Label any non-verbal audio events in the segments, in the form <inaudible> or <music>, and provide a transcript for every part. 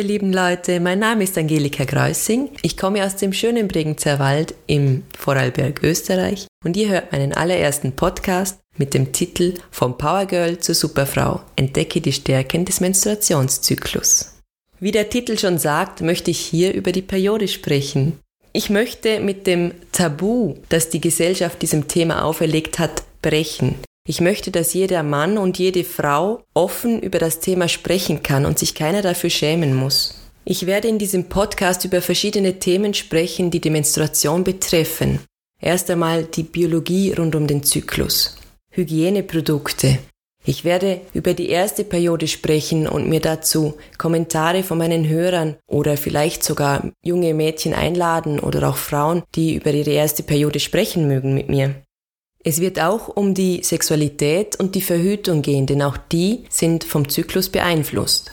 Ihr lieben Leute, mein Name ist Angelika Greusing. Ich komme aus dem schönen Bregenzer Wald im Vorarlberg, Österreich und ihr hört meinen allerersten Podcast mit dem Titel Vom Powergirl zur Superfrau. Entdecke die Stärken des Menstruationszyklus. Wie der Titel schon sagt, möchte ich hier über die Periode sprechen. Ich möchte mit dem Tabu, das die Gesellschaft diesem Thema auferlegt hat, brechen. Ich möchte, dass jeder Mann und jede Frau offen über das Thema sprechen kann und sich keiner dafür schämen muss. Ich werde in diesem Podcast über verschiedene Themen sprechen, die die Menstruation betreffen. Erst einmal die Biologie rund um den Zyklus, Hygieneprodukte. Ich werde über die erste Periode sprechen und mir dazu Kommentare von meinen Hörern oder vielleicht sogar junge Mädchen einladen oder auch Frauen, die über ihre erste Periode sprechen mögen mit mir. Es wird auch um die Sexualität und die Verhütung gehen, denn auch die sind vom Zyklus beeinflusst.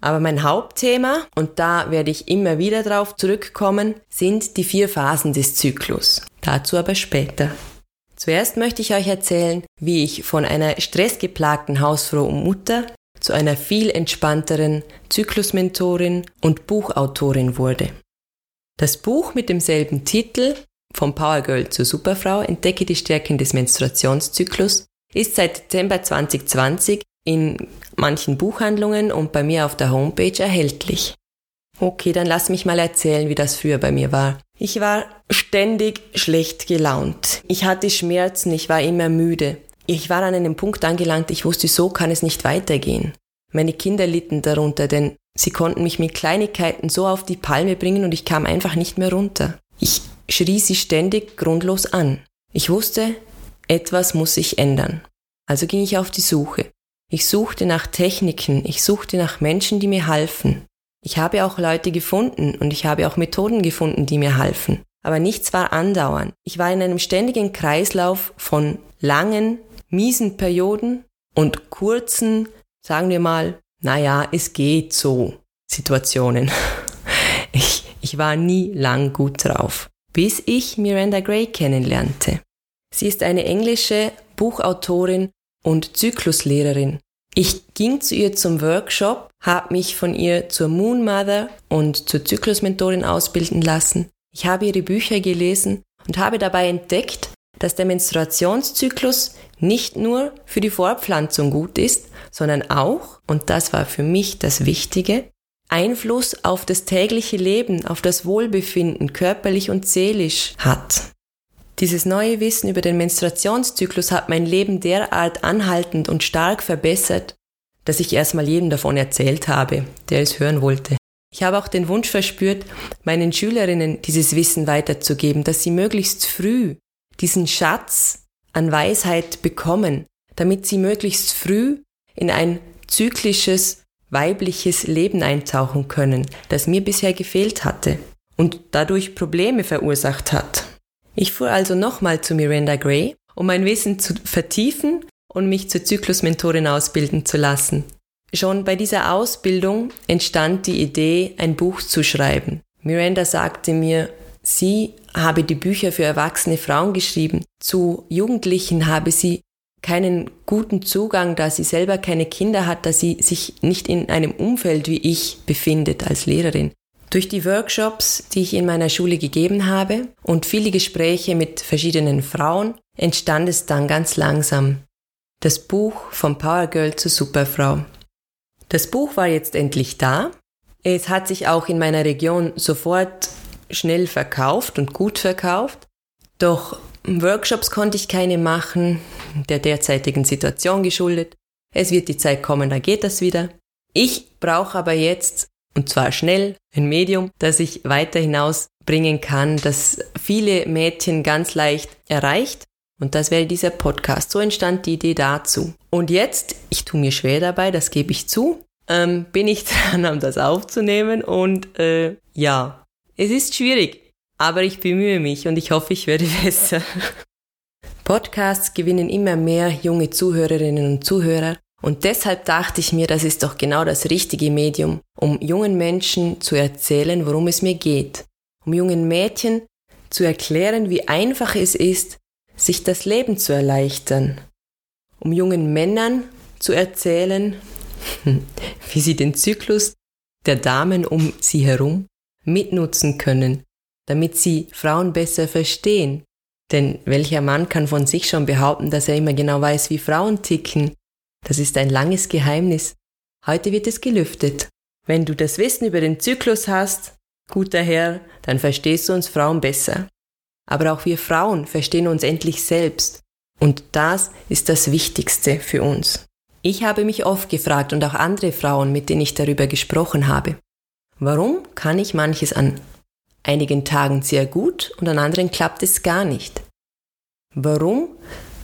Aber mein Hauptthema, und da werde ich immer wieder drauf zurückkommen, sind die vier Phasen des Zyklus. Dazu aber später. Zuerst möchte ich euch erzählen, wie ich von einer stressgeplagten Hausfrau und Mutter zu einer viel entspannteren Zyklusmentorin und Buchautorin wurde. Das Buch mit demselben Titel vom Powergirl zur Superfrau entdecke die Stärken des Menstruationszyklus ist seit Dezember 2020 in manchen Buchhandlungen und bei mir auf der Homepage erhältlich. Okay, dann lass mich mal erzählen, wie das früher bei mir war. Ich war ständig schlecht gelaunt. Ich hatte Schmerzen, ich war immer müde. Ich war an einem Punkt angelangt, ich wusste, so kann es nicht weitergehen. Meine Kinder litten darunter, denn sie konnten mich mit Kleinigkeiten so auf die Palme bringen und ich kam einfach nicht mehr runter. Ich schrie sie ständig grundlos an. Ich wusste, etwas muss sich ändern. Also ging ich auf die Suche. Ich suchte nach Techniken, ich suchte nach Menschen, die mir halfen. Ich habe auch Leute gefunden und ich habe auch Methoden gefunden, die mir halfen. Aber nichts war andauernd. Ich war in einem ständigen Kreislauf von langen, miesen Perioden und kurzen, sagen wir mal, naja, es geht so Situationen. <laughs> Ich, ich war nie lang gut drauf bis ich Miranda Gray kennenlernte. Sie ist eine englische Buchautorin und Zykluslehrerin. Ich ging zu ihr zum Workshop, habe mich von ihr zur Moon Mother und zur Zyklusmentorin ausbilden lassen. Ich habe ihre Bücher gelesen und habe dabei entdeckt, dass der Menstruationszyklus nicht nur für die Fortpflanzung gut ist, sondern auch, und das war für mich das Wichtige, Einfluss auf das tägliche Leben, auf das Wohlbefinden, körperlich und seelisch hat. Dieses neue Wissen über den Menstruationszyklus hat mein Leben derart anhaltend und stark verbessert, dass ich erstmal jedem davon erzählt habe, der es hören wollte. Ich habe auch den Wunsch verspürt, meinen Schülerinnen dieses Wissen weiterzugeben, dass sie möglichst früh diesen Schatz an Weisheit bekommen, damit sie möglichst früh in ein zyklisches weibliches Leben eintauchen können, das mir bisher gefehlt hatte und dadurch Probleme verursacht hat. Ich fuhr also nochmal zu Miranda Gray, um mein Wissen zu vertiefen und mich zur Zyklusmentorin ausbilden zu lassen. Schon bei dieser Ausbildung entstand die Idee, ein Buch zu schreiben. Miranda sagte mir, sie habe die Bücher für erwachsene Frauen geschrieben. Zu Jugendlichen habe sie keinen guten Zugang, da sie selber keine Kinder hat, da sie sich nicht in einem Umfeld wie ich befindet als Lehrerin. Durch die Workshops, die ich in meiner Schule gegeben habe und viele Gespräche mit verschiedenen Frauen, entstand es dann ganz langsam. Das Buch vom Power Girl zur Superfrau. Das Buch war jetzt endlich da. Es hat sich auch in meiner Region sofort schnell verkauft und gut verkauft. Doch Workshops konnte ich keine machen, der derzeitigen Situation geschuldet. Es wird die Zeit kommen, da geht das wieder. Ich brauche aber jetzt, und zwar schnell, ein Medium, das ich weiter hinausbringen kann, das viele Mädchen ganz leicht erreicht. Und das wäre dieser Podcast. So entstand die Idee dazu. Und jetzt, ich tue mir schwer dabei, das gebe ich zu, ähm, bin ich <laughs> dran, um das aufzunehmen. Und äh, ja, es ist schwierig. Aber ich bemühe mich und ich hoffe, ich werde <laughs> besser. Podcasts gewinnen immer mehr junge Zuhörerinnen und Zuhörer und deshalb dachte ich mir, das ist doch genau das richtige Medium, um jungen Menschen zu erzählen, worum es mir geht, um jungen Mädchen zu erklären, wie einfach es ist, sich das Leben zu erleichtern, um jungen Männern zu erzählen, <laughs> wie sie den Zyklus der Damen um sie herum mitnutzen können, damit sie Frauen besser verstehen. Denn welcher Mann kann von sich schon behaupten, dass er immer genau weiß, wie Frauen ticken? Das ist ein langes Geheimnis. Heute wird es gelüftet. Wenn du das Wissen über den Zyklus hast, guter Herr, dann verstehst du uns Frauen besser. Aber auch wir Frauen verstehen uns endlich selbst. Und das ist das Wichtigste für uns. Ich habe mich oft gefragt und auch andere Frauen, mit denen ich darüber gesprochen habe, warum kann ich manches an einigen Tagen sehr gut und an anderen klappt es gar nicht? Warum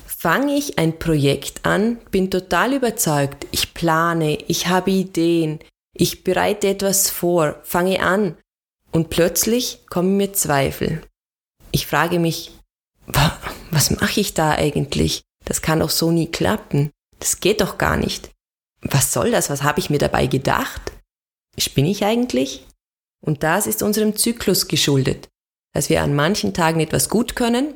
fange ich ein Projekt an, bin total überzeugt, ich plane, ich habe Ideen, ich bereite etwas vor, fange an und plötzlich kommen mir Zweifel. Ich frage mich, was mache ich da eigentlich? Das kann doch so nie klappen. Das geht doch gar nicht. Was soll das? Was habe ich mir dabei gedacht? Spinne ich eigentlich? Und das ist unserem Zyklus geschuldet, dass wir an manchen Tagen etwas gut können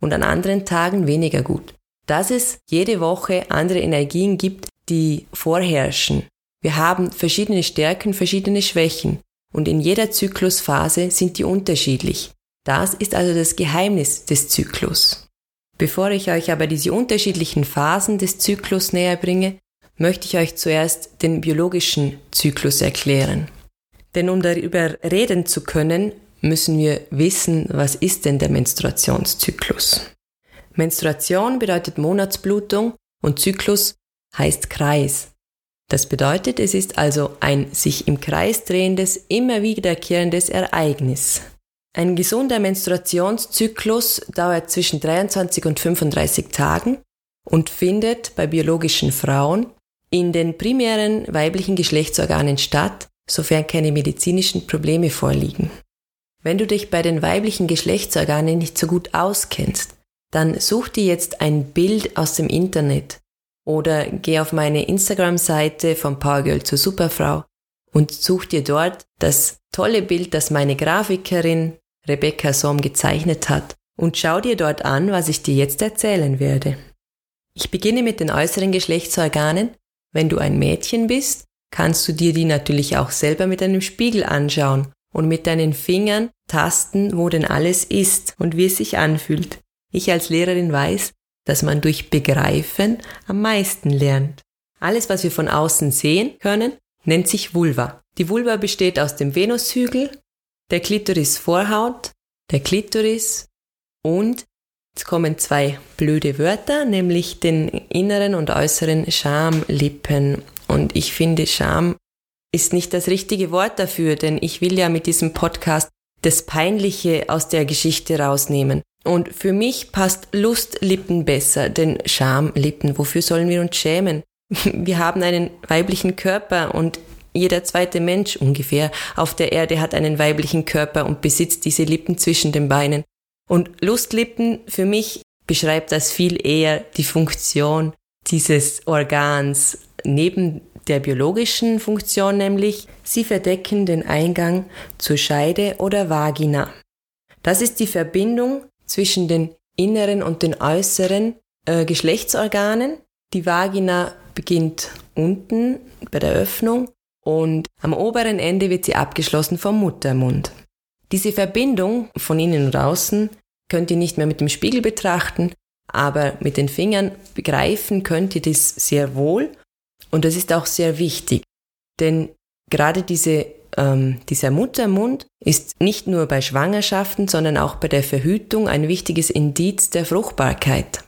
und an anderen Tagen weniger gut. Dass es jede Woche andere Energien gibt, die vorherrschen. Wir haben verschiedene Stärken, verschiedene Schwächen und in jeder Zyklusphase sind die unterschiedlich. Das ist also das Geheimnis des Zyklus. Bevor ich euch aber diese unterschiedlichen Phasen des Zyklus näher bringe, möchte ich euch zuerst den biologischen Zyklus erklären. Denn um darüber reden zu können, müssen wir wissen, was ist denn der Menstruationszyklus. Menstruation bedeutet Monatsblutung und Zyklus heißt Kreis. Das bedeutet, es ist also ein sich im Kreis drehendes, immer wiederkehrendes Ereignis. Ein gesunder Menstruationszyklus dauert zwischen 23 und 35 Tagen und findet bei biologischen Frauen in den primären weiblichen Geschlechtsorganen statt, sofern keine medizinischen Probleme vorliegen. Wenn du dich bei den weiblichen Geschlechtsorganen nicht so gut auskennst, dann such dir jetzt ein Bild aus dem Internet oder geh auf meine Instagram-Seite vom Powergirl zur Superfrau und such dir dort das tolle Bild, das meine Grafikerin Rebecca Somm gezeichnet hat und schau dir dort an, was ich dir jetzt erzählen werde. Ich beginne mit den äußeren Geschlechtsorganen. Wenn du ein Mädchen bist, kannst du dir die natürlich auch selber mit einem Spiegel anschauen und mit deinen Fingern tasten, wo denn alles ist und wie es sich anfühlt. Ich als Lehrerin weiß, dass man durch Begreifen am meisten lernt. Alles, was wir von außen sehen können, nennt sich Vulva. Die Vulva besteht aus dem Venushügel, der Klitorisvorhaut, der Klitoris und jetzt kommen zwei blöde Wörter, nämlich den inneren und äußeren Schamlippen. Und ich finde, Scham ist nicht das richtige Wort dafür, denn ich will ja mit diesem Podcast das Peinliche aus der Geschichte rausnehmen. Und für mich passt Lustlippen besser, denn Schamlippen, wofür sollen wir uns schämen? <laughs> Wir haben einen weiblichen Körper und jeder zweite Mensch ungefähr auf der Erde hat einen weiblichen Körper und besitzt diese Lippen zwischen den Beinen. Und Lustlippen für mich beschreibt das viel eher die Funktion dieses Organs neben der biologischen Funktion nämlich, sie verdecken den Eingang zur Scheide oder Vagina. Das ist die Verbindung zwischen den inneren und den äußeren äh, Geschlechtsorganen. Die Vagina beginnt unten bei der Öffnung und am oberen Ende wird sie abgeschlossen vom Muttermund. Diese Verbindung von innen und außen könnt ihr nicht mehr mit dem Spiegel betrachten, aber mit den Fingern begreifen könnt ihr das sehr wohl und das ist auch sehr wichtig, denn gerade diese, ähm, dieser Muttermund ist nicht nur bei Schwangerschaften, sondern auch bei der Verhütung ein wichtiges Indiz der Fruchtbarkeit.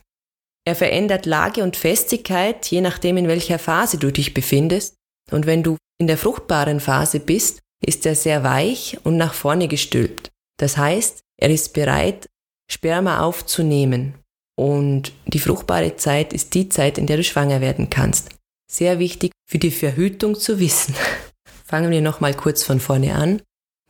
Er verändert Lage und Festigkeit, je nachdem in welcher Phase du dich befindest, und wenn du in der fruchtbaren Phase bist, ist er sehr weich und nach vorne gestülpt. Das heißt, er ist bereit, Sperma aufzunehmen. Und die fruchtbare Zeit ist die Zeit, in der du schwanger werden kannst. Sehr wichtig für die Verhütung zu wissen. <laughs> Fangen wir nochmal kurz von vorne an.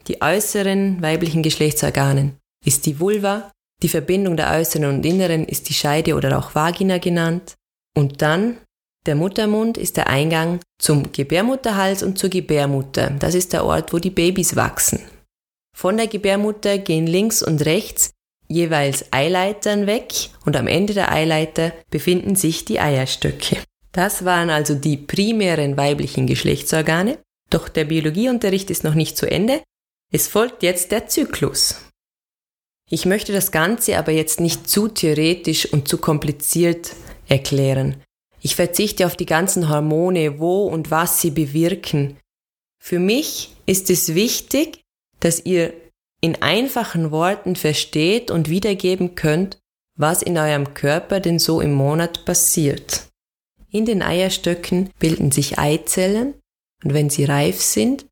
Die äußeren weiblichen Geschlechtsorganen ist die Vulva, die Verbindung der äußeren und inneren ist die Scheide oder auch Vagina genannt. Und dann der Muttermund ist der Eingang zum Gebärmutterhals und zur Gebärmutter. Das ist der Ort, wo die Babys wachsen. Von der Gebärmutter gehen links und rechts jeweils Eileitern weg und am Ende der Eileiter befinden sich die Eierstöcke. Das waren also die primären weiblichen Geschlechtsorgane. Doch der Biologieunterricht ist noch nicht zu Ende. Es folgt jetzt der Zyklus. Ich möchte das Ganze aber jetzt nicht zu theoretisch und zu kompliziert erklären. Ich verzichte auf die ganzen Hormone, wo und was sie bewirken. Für mich ist es wichtig, dass ihr in einfachen Worten versteht und wiedergeben könnt, was in eurem Körper denn so im Monat passiert. In den Eierstöcken bilden sich Eizellen und wenn sie reif sind,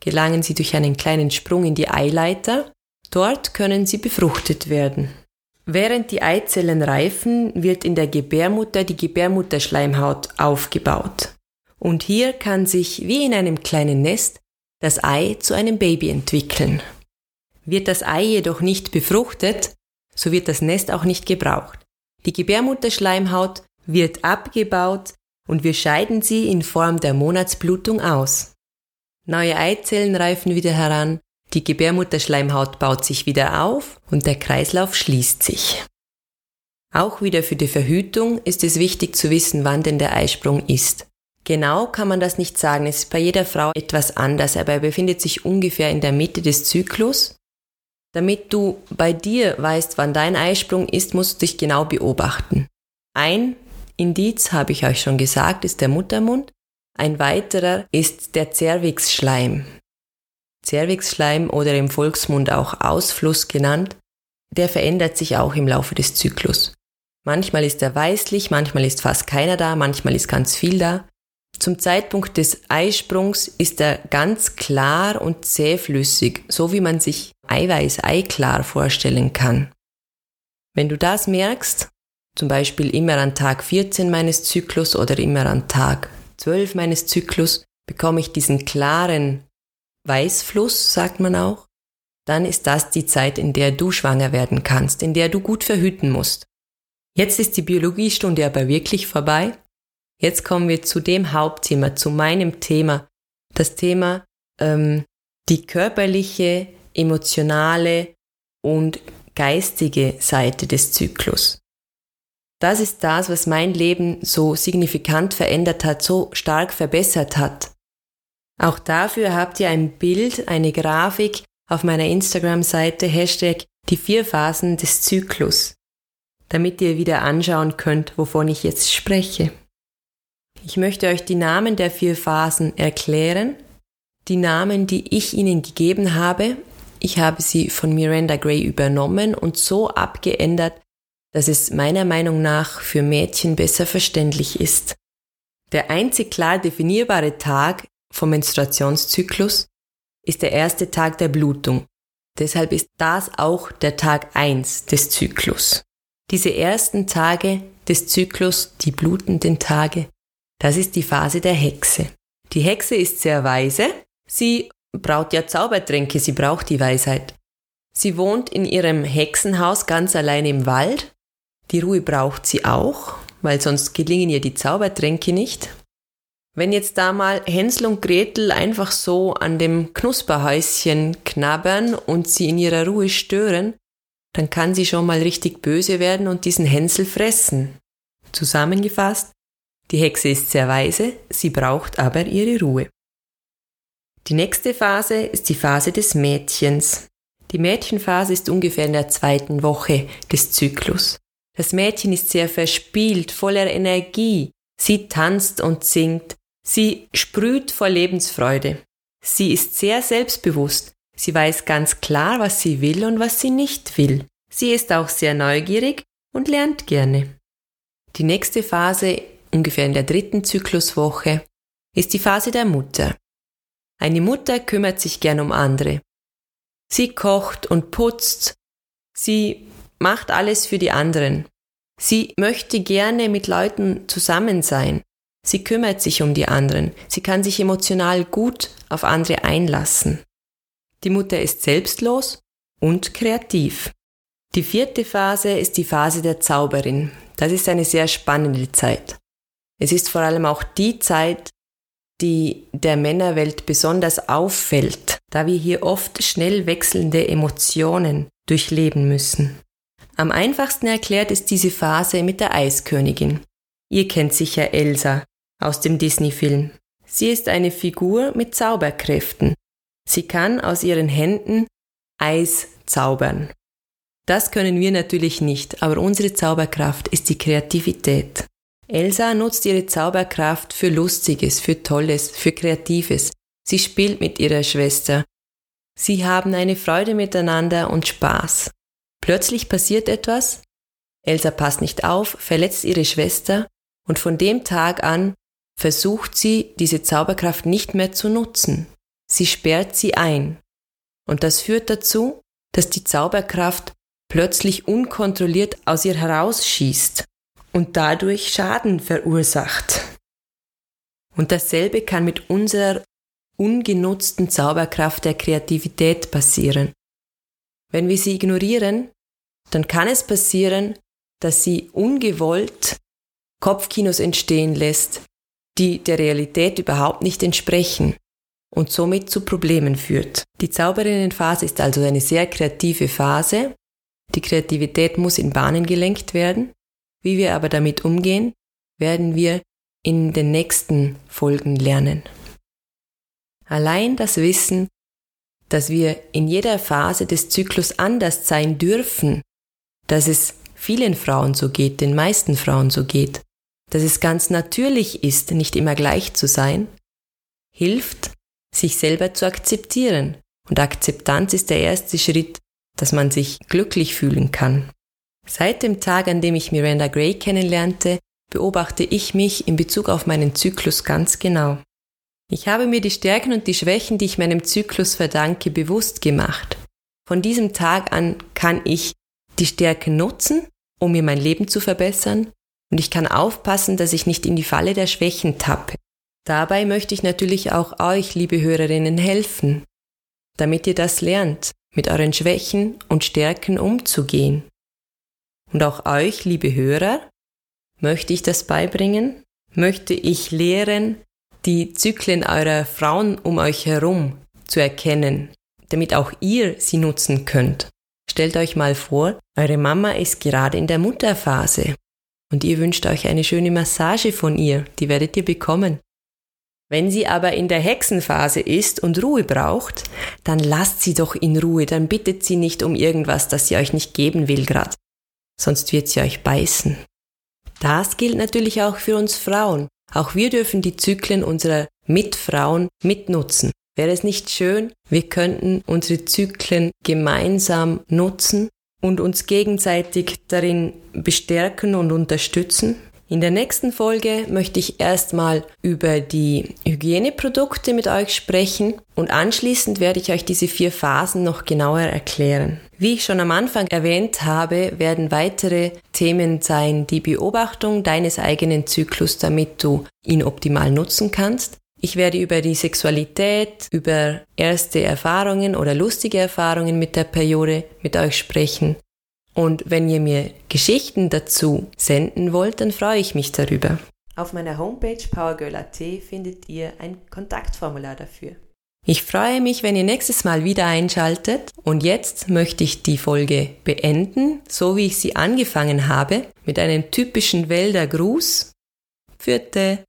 gelangen sie durch einen kleinen Sprung in die Eileiter. Dort können sie befruchtet werden. Während die Eizellen reifen, wird in der Gebärmutter die Gebärmutterschleimhaut aufgebaut. Und hier kann sich wie in einem kleinen Nest das Ei zu einem Baby entwickeln. Wird das Ei jedoch nicht befruchtet, so wird das Nest auch nicht gebraucht. Die Gebärmutterschleimhaut wird abgebaut und wir scheiden sie in Form der Monatsblutung aus. Neue Eizellen reifen wieder heran, die Gebärmutterschleimhaut baut sich wieder auf und der Kreislauf schließt sich. Auch wieder für die Verhütung ist es wichtig zu wissen, wann denn der Eisprung ist. Genau kann man das nicht sagen, es ist bei jeder Frau etwas anders, aber er befindet sich ungefähr in der Mitte des Zyklus. Damit du bei dir weißt, wann dein Eisprung ist, musst du dich genau beobachten. Ein Indiz, habe ich euch schon gesagt, ist der Muttermund. Ein weiterer ist der Zervixschleim. Zervixschleim oder im Volksmund auch Ausfluss genannt, der verändert sich auch im Laufe des Zyklus. Manchmal ist er weißlich, manchmal ist fast keiner da, manchmal ist ganz viel da. Zum Zeitpunkt des Eisprungs ist er ganz klar und zähflüssig, so wie man sich Eiweiß eiklar vorstellen kann. Wenn du das merkst, zum Beispiel immer an Tag 14 meines Zyklus oder immer an Tag 12 meines Zyklus, bekomme ich diesen klaren Weißfluss, sagt man auch, dann ist das die Zeit, in der du schwanger werden kannst, in der du gut verhüten musst. Jetzt ist die Biologiestunde aber wirklich vorbei. Jetzt kommen wir zu dem Hauptthema, zu meinem Thema, das Thema ähm, die körperliche, emotionale und geistige Seite des Zyklus. Das ist das, was mein Leben so signifikant verändert hat, so stark verbessert hat. Auch dafür habt ihr ein Bild, eine Grafik auf meiner Instagram-Seite Hashtag die vier Phasen des Zyklus, damit ihr wieder anschauen könnt, wovon ich jetzt spreche. Ich möchte euch die Namen der vier Phasen erklären, die Namen, die ich ihnen gegeben habe. Ich habe sie von Miranda Gray übernommen und so abgeändert, dass es meiner Meinung nach für Mädchen besser verständlich ist. Der einzig klar definierbare Tag vom Menstruationszyklus ist der erste Tag der Blutung. Deshalb ist das auch der Tag 1 des Zyklus. Diese ersten Tage des Zyklus, die blutenden Tage, das ist die Phase der Hexe. Die Hexe ist sehr weise, sie braut ja Zaubertränke, sie braucht die Weisheit. Sie wohnt in ihrem Hexenhaus ganz allein im Wald die Ruhe braucht sie auch, weil sonst gelingen ihr die Zaubertränke nicht. Wenn jetzt da mal Hänsel und Gretel einfach so an dem Knusperhäuschen knabbern und sie in ihrer Ruhe stören, dann kann sie schon mal richtig böse werden und diesen Hänsel fressen. Zusammengefasst, die Hexe ist sehr weise, sie braucht aber ihre Ruhe. Die nächste Phase ist die Phase des Mädchens. Die Mädchenphase ist ungefähr in der zweiten Woche des Zyklus. Das Mädchen ist sehr verspielt, voller Energie. Sie tanzt und singt. Sie sprüht vor Lebensfreude. Sie ist sehr selbstbewusst. Sie weiß ganz klar, was sie will und was sie nicht will. Sie ist auch sehr neugierig und lernt gerne. Die nächste Phase, ungefähr in der dritten Zykluswoche, ist die Phase der Mutter. Eine Mutter kümmert sich gern um andere. Sie kocht und putzt. Sie macht alles für die anderen. Sie möchte gerne mit Leuten zusammen sein. Sie kümmert sich um die anderen. Sie kann sich emotional gut auf andere einlassen. Die Mutter ist selbstlos und kreativ. Die vierte Phase ist die Phase der Zauberin. Das ist eine sehr spannende Zeit. Es ist vor allem auch die Zeit, die der Männerwelt besonders auffällt, da wir hier oft schnell wechselnde Emotionen durchleben müssen. Am einfachsten erklärt ist diese Phase mit der Eiskönigin. Ihr kennt sicher Elsa aus dem Disney-Film. Sie ist eine Figur mit Zauberkräften. Sie kann aus ihren Händen Eis zaubern. Das können wir natürlich nicht, aber unsere Zauberkraft ist die Kreativität. Elsa nutzt ihre Zauberkraft für Lustiges, für Tolles, für Kreatives. Sie spielt mit ihrer Schwester. Sie haben eine Freude miteinander und Spaß. Plötzlich passiert etwas. Elsa passt nicht auf, verletzt ihre Schwester und von dem Tag an versucht sie, diese Zauberkraft nicht mehr zu nutzen. Sie sperrt sie ein. Und das führt dazu, dass die Zauberkraft plötzlich unkontrolliert aus ihr herausschießt und dadurch Schaden verursacht. Und dasselbe kann mit unserer ungenutzten Zauberkraft der Kreativität passieren. Wenn wir sie ignorieren, dann kann es passieren, dass sie ungewollt Kopfkinos entstehen lässt, die der Realität überhaupt nicht entsprechen und somit zu Problemen führt. Die Zauberinnenphase ist also eine sehr kreative Phase, die Kreativität muss in Bahnen gelenkt werden. Wie wir aber damit umgehen, werden wir in den nächsten Folgen lernen. Allein das Wissen, dass wir in jeder Phase des Zyklus anders sein dürfen, dass es vielen Frauen so geht, den meisten Frauen so geht, dass es ganz natürlich ist, nicht immer gleich zu sein, hilft, sich selber zu akzeptieren. Und Akzeptanz ist der erste Schritt dass man sich glücklich fühlen kann. Seit dem Tag, an dem ich Miranda Gray kennenlernte, beobachte ich mich in Bezug auf meinen Zyklus ganz genau. Ich habe mir die Stärken und die Schwächen, die ich meinem Zyklus verdanke, bewusst gemacht. Von diesem Tag an kann ich die Stärken nutzen, um mir mein Leben zu verbessern, und ich kann aufpassen, dass ich nicht in die Falle der Schwächen tappe. Dabei möchte ich natürlich auch euch, liebe Hörerinnen, helfen, damit ihr das lernt, mit euren Schwächen und Stärken umzugehen. Und auch euch, liebe Hörer, möchte ich das beibringen, möchte ich lehren, die Zyklen eurer Frauen um euch herum zu erkennen, damit auch ihr sie nutzen könnt. Stellt euch mal vor, eure Mama ist gerade in der Mutterphase und ihr wünscht euch eine schöne Massage von ihr, die werdet ihr bekommen. Wenn sie aber in der Hexenphase ist und Ruhe braucht, dann lasst sie doch in Ruhe, dann bittet sie nicht um irgendwas, das sie euch nicht geben will grad. Sonst wird sie euch beißen. Das gilt natürlich auch für uns Frauen. Auch wir dürfen die Zyklen unserer Mitfrauen mitnutzen. Wäre es nicht schön, wir könnten unsere Zyklen gemeinsam nutzen und uns gegenseitig darin bestärken und unterstützen? In der nächsten Folge möchte ich erstmal über die Hygieneprodukte mit euch sprechen und anschließend werde ich euch diese vier Phasen noch genauer erklären. Wie ich schon am Anfang erwähnt habe, werden weitere Themen sein die Beobachtung deines eigenen Zyklus, damit du ihn optimal nutzen kannst. Ich werde über die Sexualität, über erste Erfahrungen oder lustige Erfahrungen mit der Periode mit euch sprechen. Und wenn ihr mir Geschichten dazu senden wollt, dann freue ich mich darüber. Auf meiner Homepage powergirl.at findet ihr ein Kontaktformular dafür. Ich freue mich, wenn ihr nächstes Mal wieder einschaltet und jetzt möchte ich die Folge beenden, so wie ich sie angefangen habe, mit einem typischen Wälder Gruß. Vierte.